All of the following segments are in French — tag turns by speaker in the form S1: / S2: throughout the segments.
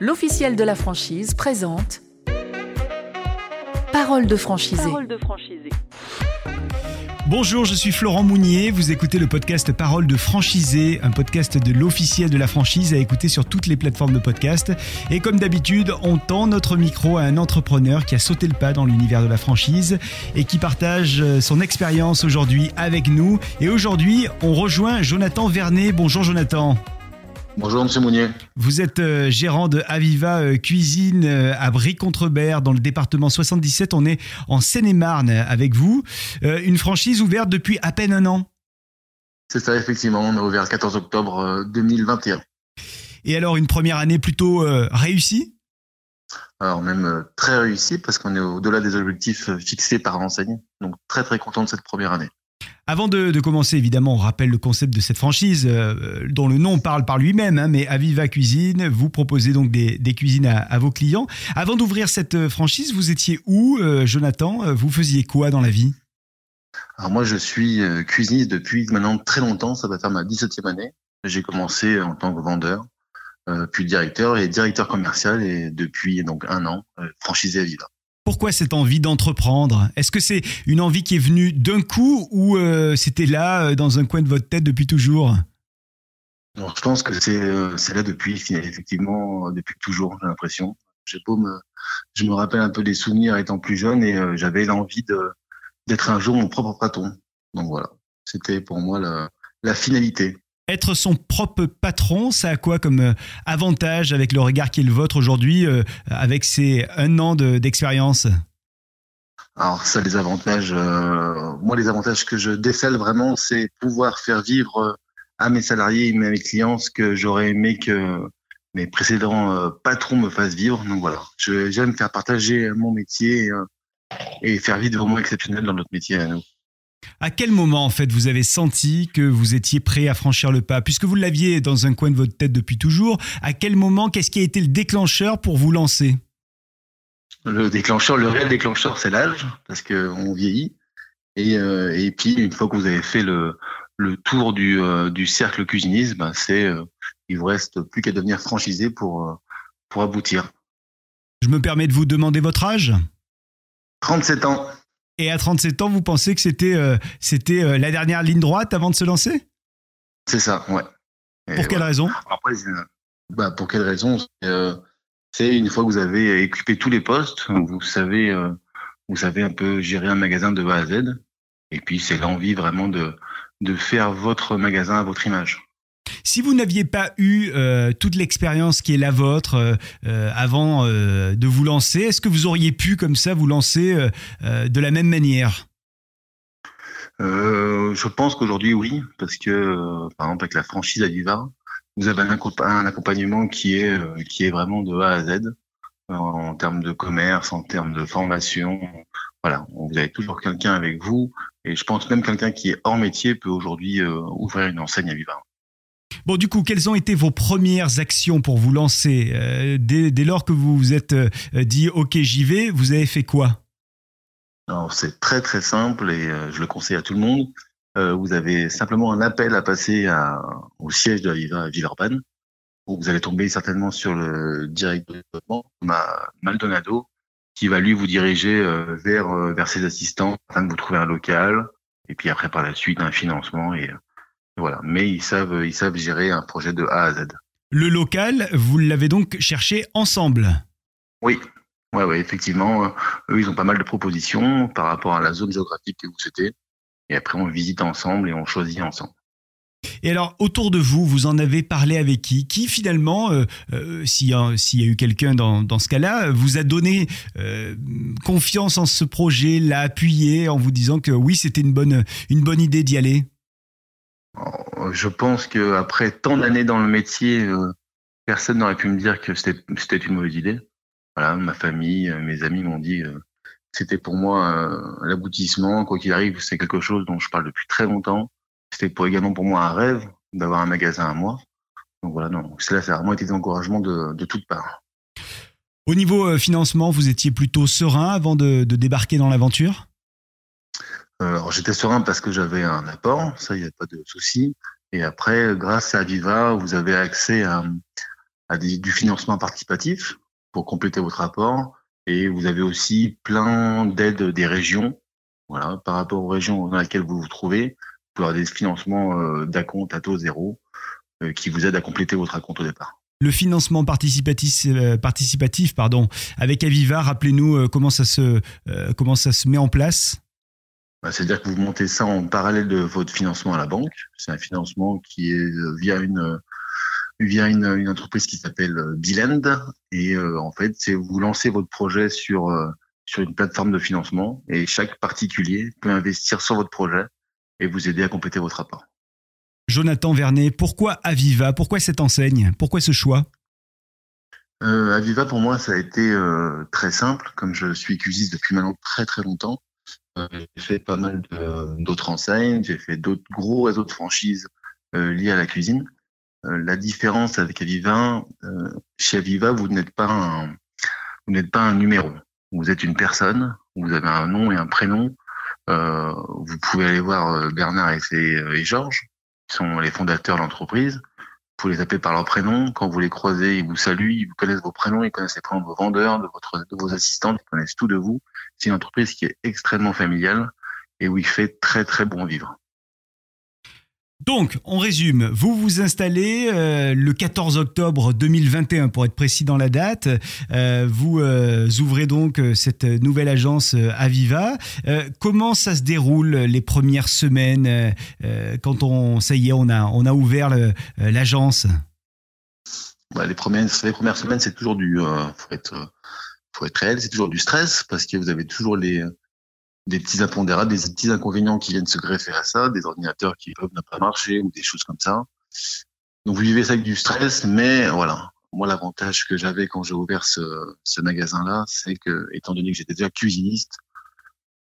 S1: l'officiel de la franchise présente Parole de franchisé.
S2: Parole de franchisé.
S3: Bonjour, je suis Florent Mounier. Vous écoutez le podcast Parole de franchisé, un podcast de l'officiel de la franchise à écouter sur toutes les plateformes de podcast. Et comme d'habitude, on tend notre micro à un entrepreneur qui a sauté le pas dans l'univers de la franchise et qui partage euh, son expérience aujourd'hui avec nous. Et aujourd'hui, on rejoint Jonathan Vernet. Bonjour Jonathan.
S4: Bonjour Monsieur Mounier.
S3: Vous êtes euh, gérant de Aviva euh, Cuisine euh, à Brie-Contrebert dans le département 77. On est en Seine-et-Marne avec vous. une franchise ouverte depuis à peine un an.
S4: C'est ça, effectivement. On a ouvert le 14 octobre 2021.
S3: Et alors, une première année plutôt réussie?
S4: Alors même très réussie parce qu'on est au-delà des objectifs fixés par l'enseigne. Donc très très content de cette première année.
S3: Avant de, commencer, évidemment, on rappelle le concept de cette franchise, euh, dont le nom parle par lui-même, hein, mais Aviva Cuisine, vous proposez donc des, cuisines à, vos clients. Avant d'ouvrir cette euh, franchise, vous étiez où, euh, Jonathan? Vous faisiez quoi dans la vie?
S4: Alors moi, je suis cuisiniste depuis maintenant très longtemps, ça va faire ma 17e année. J'ai commencé en tant que vendeur, puis directeur et directeur commercial, et depuis donc un an, franchisé Aviva.
S3: Pourquoi cette envie d'entreprendre? Est-ce que c'est une envie qui est venue d'un coup ou euh, c'était là, euh, dans un coin de votre tête depuis toujours?
S4: Je pense que euh, c'est là depuis, effectivement, depuis toujours, j'ai l'impression. Je me rappelle un peu des souvenirs étant plus jeune et j'avais l'envie d'être un jour mon propre patron. Donc voilà, c'était pour moi la finalité.
S3: Être son propre patron, ça a quoi comme euh, avantage avec le regard qui est le vôtre aujourd'hui, euh, avec ces un an d'expérience?
S4: Alors ça, les avantages, euh, moi les avantages que je décèle vraiment, c'est pouvoir faire vivre à mes salariés et à mes clients ce que j'aurais aimé que mes précédents patrons me fassent vivre. Donc voilà, j'aime faire partager mon métier et faire vivre des moments exceptionnels dans notre métier à nous.
S3: À quel moment, en fait, vous avez senti que vous étiez prêt à franchir le pas? Puisque vous l'aviez dans un coin de votre tête depuis toujours, à quel moment, qu'est-ce qui a été le déclencheur pour vous lancer?
S4: Le déclencheur, le réel déclencheur, c'est l'âge, parce qu'on vieillit. Et, euh, et, puis, une fois que vous avez fait le, le tour du, euh, du cercle cuisiniste, ben c'est, euh, il vous reste plus qu'à devenir franchisé pour, pour aboutir.
S3: Je me permets de vous demander votre âge?
S4: 37 ans.
S3: Et à 37 ans, vous pensez que c'était euh, c'était euh, la dernière ligne droite avant de se lancer?
S4: C'est ça, ouais.
S3: pour quelle raison?
S4: Après, bah, pour quelle raison? Euh, C'est une fois que vous avez équipé tous les postes, vous savez, vous savez un peu gérer un magasin de A à Z. Et puis, c'est l'envie vraiment de, de faire votre magasin à votre image.
S3: Si vous n'aviez pas eu euh, toute l'expérience qui est la vôtre euh, euh, avant de vous lancer, est-ce que vous auriez pu comme ça vous lancer de la même manière?
S4: Je pense qu'aujourd'hui oui, parce que par exemple avec la franchise Aviva, vous avez un, accompagnement qui est qui est vraiment de A à Z en termes de commerce, en termes de formation. Voilà, vous avez toujours quelqu'un avec vous, et je pense même quelqu'un qui est hors métier peut aujourd'hui ouvrir une enseigne Aviva.
S3: Bon, du coup, quelles ont été vos premières actions pour vous lancer euh, dès, lors que vous vous êtes euh, dit OK, j'y vais, vous avez fait quoi?
S4: C'est très très simple et euh, je le conseille à tout le monde. vous avez simplement un appel à passer au siège de la à Villeurbanne. Où vous allez tomber certainement sur le directeur Maldonado, qui va lui vous diriger vers vers ses assistants afin de vous trouver un local et puis après par la suite un financement et voilà, mais ils savent, ils savent gérer un projet de A à Z.
S3: Le local, vous l'avez donc cherché ensemble?
S4: Oui, ouais, ouais, effectivement. Eux, ils ont pas mal de propositions par rapport à la zone géographique que vous souhaitez. Et après, on visite ensemble et on choisit ensemble.
S3: Et alors, autour de vous, vous en avez parlé avec qui? Qui finalement, euh, euh, s'il y, a eu quelqu'un dans, dans, ce cas-là, vous a donné euh, confiance en ce projet, l'a appuyé en vous disant que oui, c'était une bonne, une bonne idée d'y aller?
S4: Je pense que après tant d'années dans le métier, euh, personne n'aurait pu me dire que c'était une mauvaise idée. Voilà, ma famille, euh, mes amis m'ont dit euh, c'était pour moi l'aboutissement. Quoi qu'il arrive, c'est quelque chose dont je parle depuis très longtemps. C'était pour également pour moi un rêve d'avoir un magasin à moi. Donc voilà, non, cela ça a vraiment été des encouragements de, toutes parts.
S3: Au niveau financement, vous étiez plutôt serein avant de débarquer dans l'aventure?
S4: euh, alors j'étais serein parce que j'avais un apport, ça il n'y a pas de souci. Et après, grâce à Viva, vous avez accès à, du financement participatif pour compléter votre rapport. Et vous avez aussi plein d'aides des régions. Voilà, par rapport aux régions dans lesquelles vous vous trouvez, vous avoir des financements euh, d'acompte à taux zéro euh, qui vous aident à compléter votre acompte au départ.
S3: Le financement participatif, euh, participatif pardon, avec Aviva, rappelez-nous comment, ça se, comment ça se met en place
S4: bah, C'est-à-dire que vous montez ça en parallèle de votre financement à la banque. C'est un financement qui est via une, via une, une entreprise qui s'appelle Bilend. Et en fait, c'est vous lancez votre projet sur, sur une plateforme de financement et chaque particulier peut investir sur votre projet et vous aider à compléter votre rapport.
S3: Jonathan Vernet, pourquoi Aviva? Pourquoi cette enseigne? Pourquoi ce choix?
S4: Euh, Aviva, pour moi, ça a été euh, très simple. Comme je suis cuisiste depuis maintenant très très longtemps, euh, j'ai fait pas mal d'autres enseignes, j'ai fait d'autres gros réseaux de franchises euh, liés à la cuisine. Euh, la différence avec Aviva, chez Aviva, vous n'êtes pas un, vous n'êtes pas un numéro. Vous êtes une personne, vous avez un nom et un prénom, euh, vous pouvez aller voir euh, Bernard et, et Georges, qui sont les fondateurs de l'entreprise. Vous les appeler par leur prénom. Quand vous les croisez, ils vous saluent, ils vous connaissent vos prénoms, ils connaissent les prénoms de vos vendeurs, de, votre, de vos assistants, ils connaissent tout de vous. C'est une entreprise qui est extrêmement familiale et où il fait très très bon vivre.
S3: Donc, on résume. Vous vous installez euh, le 14 octobre 2021, pour être précis dans la date. Euh, vous euh, ouvrez donc cette nouvelle agence Aviva. comment ça se déroule les premières semaines quand on, ça y est, on a, on a ouvert l'agence?
S4: Bah, les, premières, les premières semaines, c'est toujours du, faut être, faut être réel, c'est toujours du stress parce que vous avez toujours les des petits impondérables, des petits inconvénients qui viennent se greffer à ça, des ordinateurs qui peuvent ne pas marcher ou des choses comme ça. Donc vous vivez ça avec du stress, mais voilà. Moi, l'avantage que j'avais quand j'ai ouvert ce, magasin-là, c'est que, étant donné que j'étais déjà cuisiniste,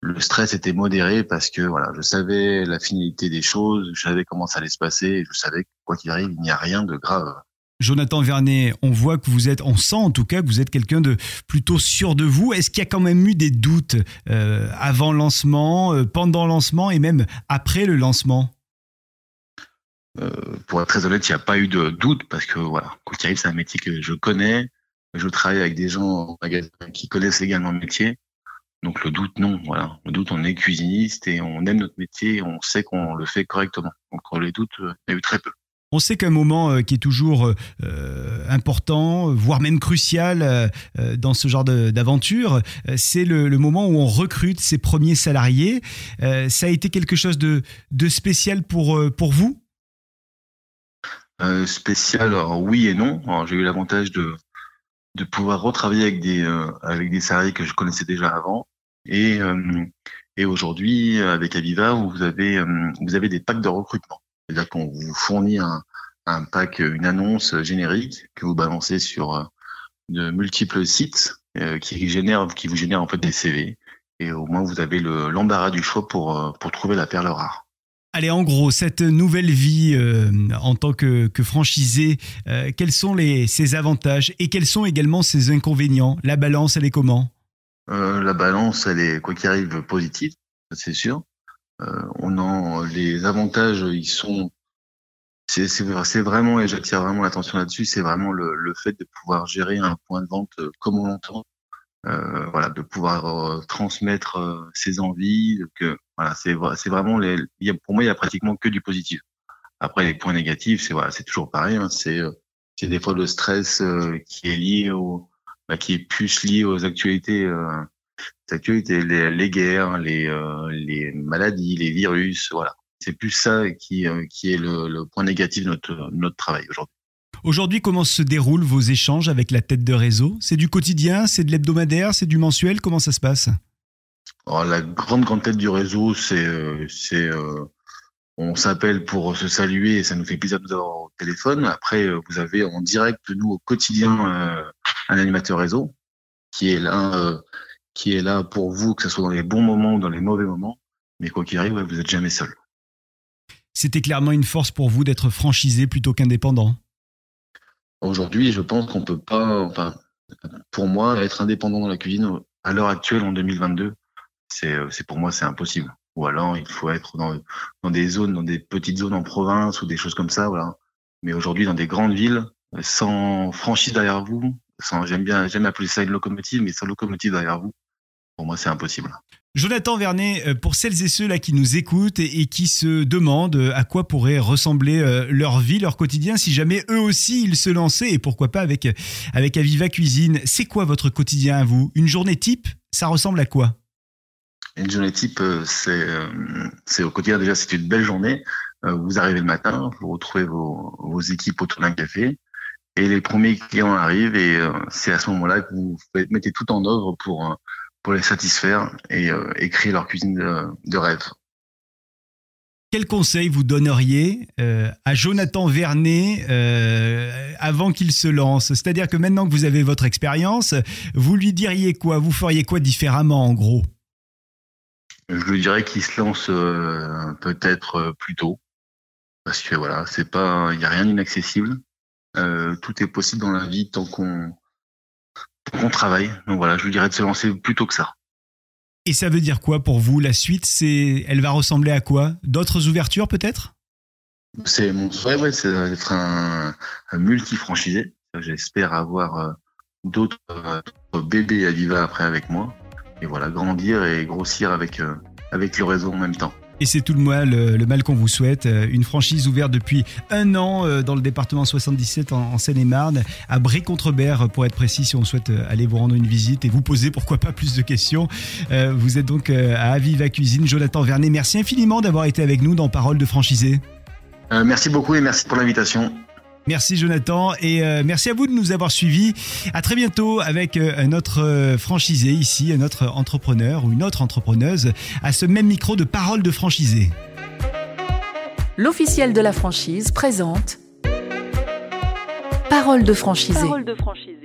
S4: le stress était modéré parce que voilà, je savais la finalité des choses, je savais comment ça allait se passer, et je savais que quoi qu'il arrive, il n'y a rien de grave.
S3: Jonathan Vernet, on voit que vous êtes, on sent en tout cas que vous êtes quelqu'un de plutôt sûr de vous. Est-ce qu'il y a quand même eu des doutes euh, avant lancement, euh, pendant lancement et même après le lancement?
S4: Euh, Pour être très honnête, il n'y a pas eu de doute parce que voilà, qu'il arrive, c'est un métier que je connais. Je travaille avec des gens qui connaissent également le métier. Donc le doute, non. Voilà, le doute, on est cuisiniste et on aime notre métier, on sait qu'on le fait correctement. Donc les doutes, il y a eu très peu.
S3: On sait qu'un moment euh, qui est toujours euh, euh, important, voire même crucial dans ce genre d'aventure, c'est le, moment où on recrute ses premiers salariés. ça a été quelque chose de, spécial pour, vous?
S4: Spécial, alors oui et non. J'ai eu l'avantage de, pouvoir retravailler avec des, avec des salariés que je connaissais déjà avant. Et, aujourd'hui, avec Aviva, vous avez des packs de recrutement. C'est-à-dire qu'on vous fournit un, un pack, une annonce générique que vous balancez sur euh, de multiples sites euh, qui génèrent, qui vous génèrent en fait des CV. Et au moins vous avez l'embarras du choix pour, euh, pour trouver la perle rare.
S3: Allez, en gros, cette nouvelle vie en tant que, que franchisé, quels sont les, ses avantages et quels sont également ses inconvénients? La balance, elle est comment?
S4: La balance, elle est, quoi qu'il arrive, positive, c'est sûr. On en, les avantages, ils sont c'est vraiment, et j'attire vraiment l'attention là-dessus, c'est vraiment le, le, fait de pouvoir gérer un point de vente euh, comme on l'entend, euh, voilà, de pouvoir euh, transmettre euh, ses envies. Que voilà, c'est vraiment les, y a, pour moi, il y a pratiquement que du positif. Après, les points négatifs, c'est voilà, toujours pareil. Hein, c'est c'est des fois le stress qui est lié au, bah, qui est plus lié aux actualités. Actualités, les, les guerres, les, les maladies, les virus, voilà c'est plus ça qui, euh, qui est le, point négatif de notre, notre travail aujourd'hui.
S3: Aujourd'hui, comment se déroulent vos échanges avec la tête de réseau? C'est du quotidien, c'est de l'hebdomadaire, c'est du mensuel Comment ça se passe?
S4: La grande grande tête du réseau, c'est euh, c'est euh, on s'appelle pour se saluer et ça nous fait plaisir de vous avoir au téléphone. Après, vous avez en direct nous au quotidien un animateur réseau qui est là qui est là pour vous, que ce soit dans les bons moments ou dans les mauvais moments. Mais quoi qu'il arrive, vous n'êtes jamais seul.
S3: C'était clairement une force pour vous d'être franchisé plutôt qu'indépendant
S4: Aujourd'hui, je pense qu'on peut pas, enfin, pour moi, être indépendant dans la cuisine à l'heure actuelle en 2022, c'est, c'est pour moi, c'est impossible. Ou alors, il faut être dans, dans des zones, dans des petites zones en province ou des choses comme ça, voilà. Mais aujourd'hui, dans des grandes villes, sans franchise derrière vous, sans, j'aime bien, j'aime appeler ça une locomotive, mais sans locomotive derrière vous, pour moi, c'est impossible.
S3: Jonathan Vernet, euh, pour celles et ceux là qui nous écoutent et, qui se demandent euh, à quoi pourrait ressembler euh, leur vie, leur quotidien, si jamais eux aussi ils se lançaient et pourquoi pas avec avec Aviva Cuisine, c'est quoi votre quotidien à vous? Une journée type, ça ressemble à quoi?
S4: Une journée type, c'est c'est au quotidien déjà c'est une belle journée. Vous arrivez le matin, vous retrouvez vos, vos équipes autour d'un café et les premiers clients arrivent et c'est à ce moment-là que vous mettez tout en œuvre pour pour les satisfaire et, euh, créer leur cuisine de, rêve.
S3: Quel conseil vous donneriez euh, à Jonathan Vernet euh, avant qu'il se lance? C'est-à-dire que maintenant que vous avez votre expérience, vous lui diriez quoi? Vous feriez quoi différemment en gros?
S4: Je lui dirais qu'il se lance peut-être plus tôt, parce que voilà, c'est pas, il n'y a rien d'inaccessible. tout est possible dans la vie tant qu'on on travaille. Donc voilà, je vous dirais de se lancer plutôt que ça.
S3: Et ça veut dire quoi pour vous La suite, c'est, elle va ressembler à quoi? D'autres ouvertures peut-être?
S4: C'est mon souhait, ouais, c'est d'être un, multi-franchisé. J'espère avoir euh, d'autres bébés à vivre après avec moi. Et voilà, grandir et grossir avec, euh, avec le réseau en même temps.
S3: Et c'est tout le mal, le mal qu'on vous souhaite. Euh, une franchise ouverte depuis un an euh, dans le département 77 en, Seine-et-Marne, à Bray-Contrebert pour être précis, si on souhaite euh, aller vous rendre une visite et vous poser pourquoi pas plus de questions. Vous êtes donc à Aviva Cuisine. Jonathan Vernet, merci infiniment d'avoir été avec nous dans Parole de franchisé.
S4: merci beaucoup et merci pour l'invitation.
S3: Merci Jonathan et euh, merci à vous de nous avoir suivis. À très bientôt avec euh, un autre euh, franchisé ici, un autre entrepreneur ou une autre entrepreneuse à ce même micro de Parole de franchisé.
S1: L'officiel de la franchise présente Parole de franchisé. Parole de franchisé.